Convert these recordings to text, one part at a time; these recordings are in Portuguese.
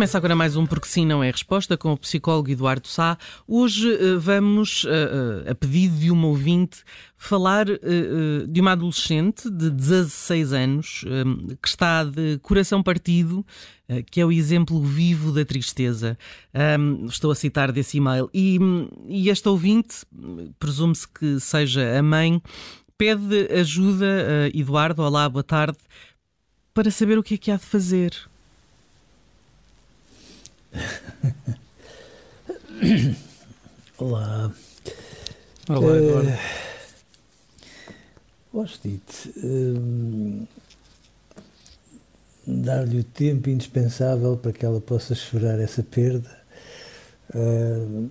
Começa agora mais um Porque Sim Não é Resposta com o psicólogo Eduardo Sá. Hoje uh, vamos, uh, uh, a pedido de uma ouvinte, falar de uma adolescente de 16 anos que está de coração partido, que é o exemplo vivo da tristeza. Um, estou a citar desse e-mail. E, e esta ouvinte, presume-se que seja a mãe, pede ajuda, Eduardo, olá, boa tarde, para saber o que é que há de fazer. Olá. Olá, Eduardo. Gosto de um, dar-lhe o tempo indispensável para que ela possa chorar essa perda. Uh,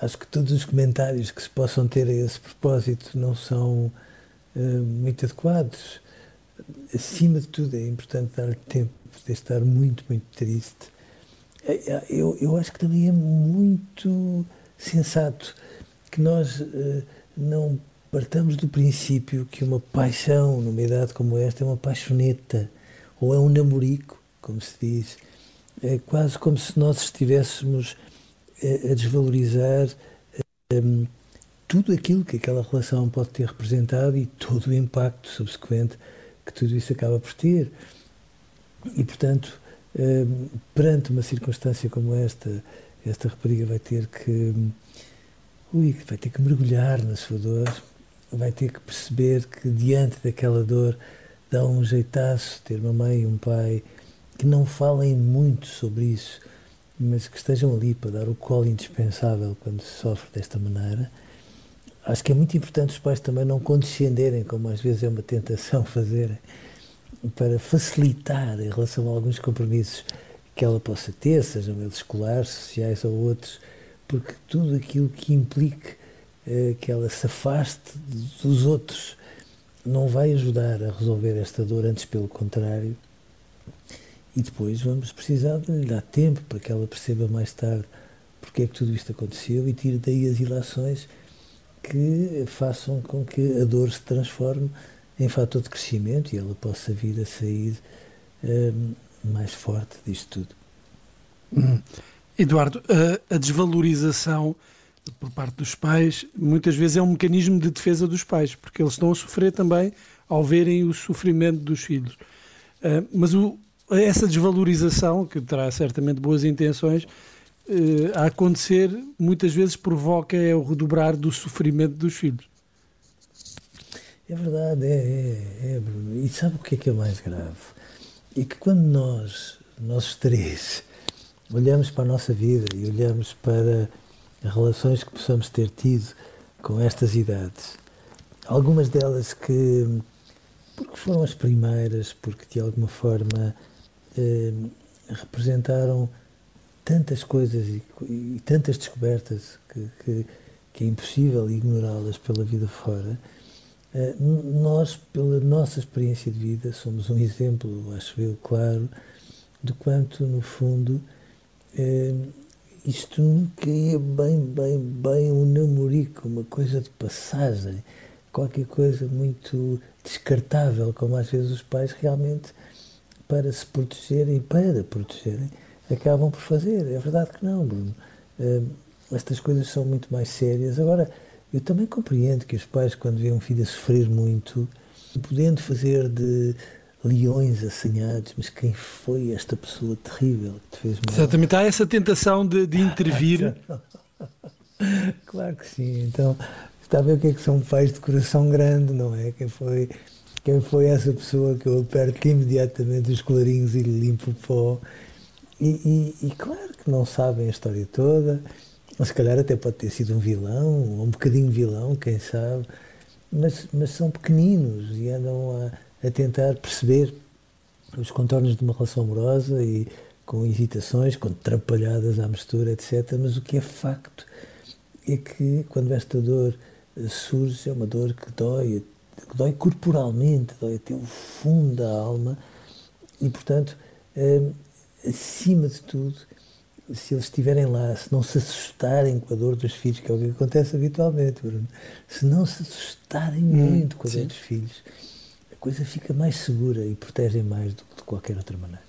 acho que todos os comentários que se possam ter a esse propósito não são uh, muito adequados. Acima de tudo, é importante dar-lhe tempo de estar muito, muito triste eu, eu acho que também é muito sensato que nós uh, não partamos do princípio que uma paixão numa idade como esta é uma paixoneta ou é um namorico, como se diz. É quase como se nós estivéssemos a, a desvalorizar um, tudo aquilo que aquela relação pode ter representado e todo o impacto subsequente que tudo isso acaba por ter. E, portanto, perante uma circunstância como esta, esta rapariga vai ter que. Ui, vai ter que mergulhar na sua dor, vai ter que perceber que diante daquela dor dá um jeitaço ter uma mãe e um pai que não falem muito sobre isso, mas que estejam ali para dar o colo indispensável quando se sofre desta maneira. Acho que é muito importante os pais também não condescenderem, como às vezes é uma tentação fazerem para facilitar em relação a alguns compromissos que ela possa ter, sejam eles escolares, sociais ou outros, porque tudo aquilo que implique eh, que ela se afaste dos outros não vai ajudar a resolver esta dor, antes pelo contrário. E depois vamos precisar de lhe dar tempo para que ela perceba mais tarde porque é que tudo isto aconteceu e tire daí as ilações que façam com que a dor se transforme em fator de crescimento e ela possa vir a sair um, mais forte disto tudo. Hum. Eduardo, a, a, desvalorização por parte dos pais muitas vezes é um mecanismo de defesa dos pais, porque eles estão a sofrer também ao verem o sofrimento dos filhos. Uh, mas o, essa desvalorização, que terá certamente boas intenções, uh, a acontecer muitas vezes provoca é o redobrar do sofrimento dos filhos. É verdade, é, é, é, Bruno. E sabe o que é que é mais grave? É que quando nós, nós três, olhamos para a nossa vida e olhamos para relações que possamos ter tido com estas idades, algumas delas que, porque foram as primeiras, porque de alguma forma eh, representaram tantas coisas e, e tantas descobertas que, que, que é impossível ignorá-las pela vida fora nós, pela nossa experiência de vida, somos um exemplo, acho eu, claro, de quanto, no fundo, eh, isto nunca é bem, bem, bem um namorico, uma coisa de passagem, qualquer coisa muito descartável, como às vezes os pais realmente, para se protegerem, para protegerem, acabam por fazer. É verdade que não, Bruno. Eh, estas coisas são muito mais sérias. Agora, eu também compreendo que os pais, quando veem um filho a sofrer muito, podendo fazer de leões assanhados, mas quem foi esta pessoa terrível que te fez mal? Exatamente, há essa tentação de, de intervir. claro que sim. Então, está a ver o que é que são pais de coração grande, não é? Quem foi quem foi essa pessoa que eu aperto imediatamente os colarinhos e lhe limpo o pó. E, e, e, claro que não sabem a história toda, ou se calhar até pode ter sido um vilão, ou um bocadinho vilão, quem sabe, mas, mas são pequeninos e andam a, a tentar perceber os contornos de uma relação amorosa e com hesitações, com trapalhadas à mistura, etc. Mas o que é facto é que quando esta dor surge, é uma dor que dói, que dói corporalmente, dói até o fundo da alma e, portanto, eh, acima de tudo, se eles estiverem lá, se não se assustarem com a dor dos filhos, que é o que acontece habitualmente, Bruno, se não se assustarem hum, muito com a dor dos filhos, a coisa fica mais segura e protegem mais do que de qualquer outra maneira.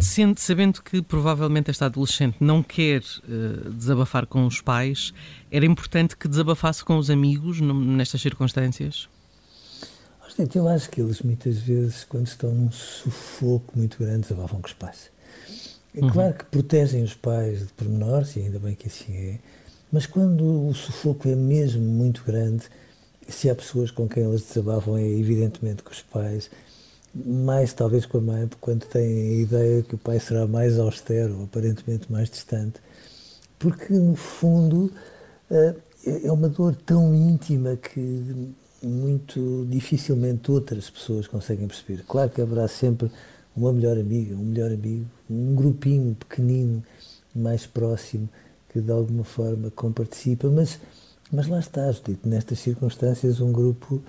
Sendo, sabendo que provavelmente esta adolescente não quer uh, desabafar com os pais, era importante que desabafasse com os amigos nestas circunstâncias? Eu acho que eles muitas vezes, quando estão num sufoco muito grande, desabafam com os pais. É uhum. claro que protegem os pais de pormenores, e ainda bem que assim é, mas quando o sufoco é mesmo muito grande, se há pessoas com quem eles desabafam, é evidentemente com os pais, mais talvez com a mãe, quando têm a ideia que o pai será mais austero, aparentemente mais distante, porque no fundo eh, é uma dor tão íntima que muito dificilmente outras pessoas conseguem perceber. Claro que haverá sempre uma melhor amiga, um melhor amigo, um grupinho pequenino, mais próximo, que de alguma forma comparticipa, mas, mas lá está, Judito, nestas circunstâncias um grupo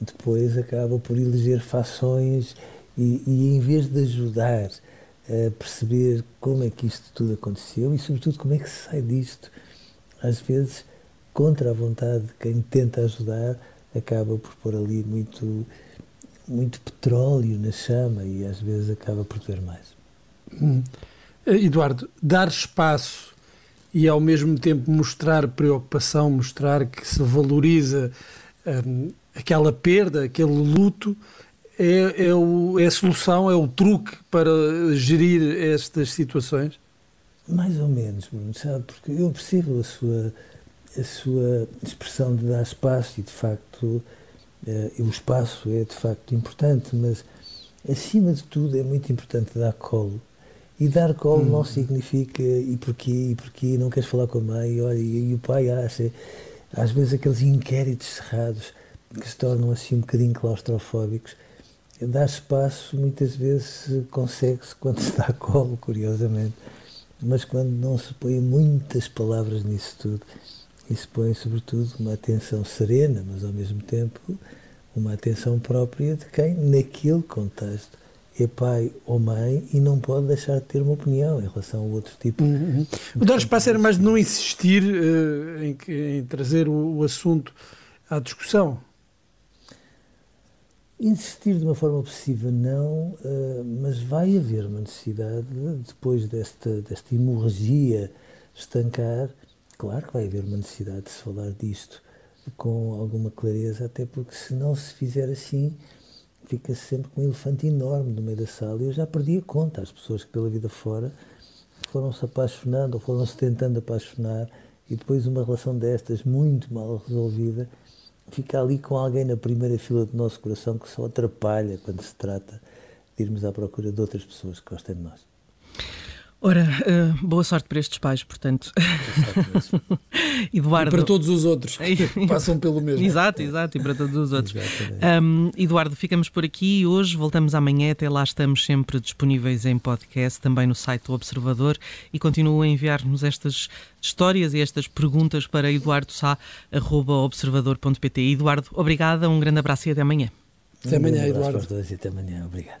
depois acaba por eleger fações e, e em vez de ajudar a perceber como é que isto tudo aconteceu e sobretudo como é que se sai disto, às vezes contra a vontade de quem tenta ajudar, acaba por pôr ali muito, muito petróleo na chama e às vezes acaba por ter mais. Hum. Eduardo, dar espaço e ao mesmo tempo mostrar preocupação, mostrar que se valoriza hum, aquela perda, aquele luto, é, é, o, é a solução, é o truque para gerir estas situações? Mais ou menos, Bruno, sabe? Porque eu percebo a sua, a sua expressão de dar espaço e, de facto, eh, o espaço é de facto importante, mas acima de tudo é muito importante dar colo. E dar colo hum. não significa e porquê, e porquê, não queres falar com a mãe, olha, e, e o pai acha. Às vezes aqueles inquéritos cerrados que se tornam assim um bocadinho claustrofóbicos. Dar espaço muitas vezes consegue-se quando se dá colo, curiosamente, mas quando não se põe muitas palavras nisso tudo e se põe sobretudo uma atenção serena, mas ao mesmo tempo uma atenção própria de quem naquele contexto é pai ou mãe e não pode deixar de ter uma opinião em relação a outro tipo uhum. uhum. O dar espaço era mais de não insistir uh, em, em, trazer o, o assunto à discussão. Insistir de uma forma obsessiva não, uh, mas vai haver uma necessidade, depois desta, desta hemorragia estancar, claro que vai haver uma necessidade de se falar disto com alguma clareza, até porque se não se fizer assim, fica -se sempre com um elefante enorme no meio da sala. E eu já perdi a conta às pessoas que pela vida fora foram-se apaixonando ou foram-se tentando apaixonar e depois uma relação destas muito mal resolvida fica ali com alguém na primeira fila do nosso coração que só atrapalha quando se trata de irmos à procura de outras pessoas que gostem de nós. Ora, uh, boa sorte para estes pais, portanto. Eduardo... E para todos os outros que passam pelo mesmo. Exato, exato, e para todos os outros. Um, Eduardo, ficamos por aqui hoje, voltamos amanhã, até lá estamos sempre disponíveis em podcast, também no site do Observador e continuo a enviar-nos estas histórias e estas perguntas para eduardosá.observador.pt. Eduardo, obrigada, um grande abraço e até amanhã. Até amanhã, um Eduardo. Para os dois e até amanhã, obrigado.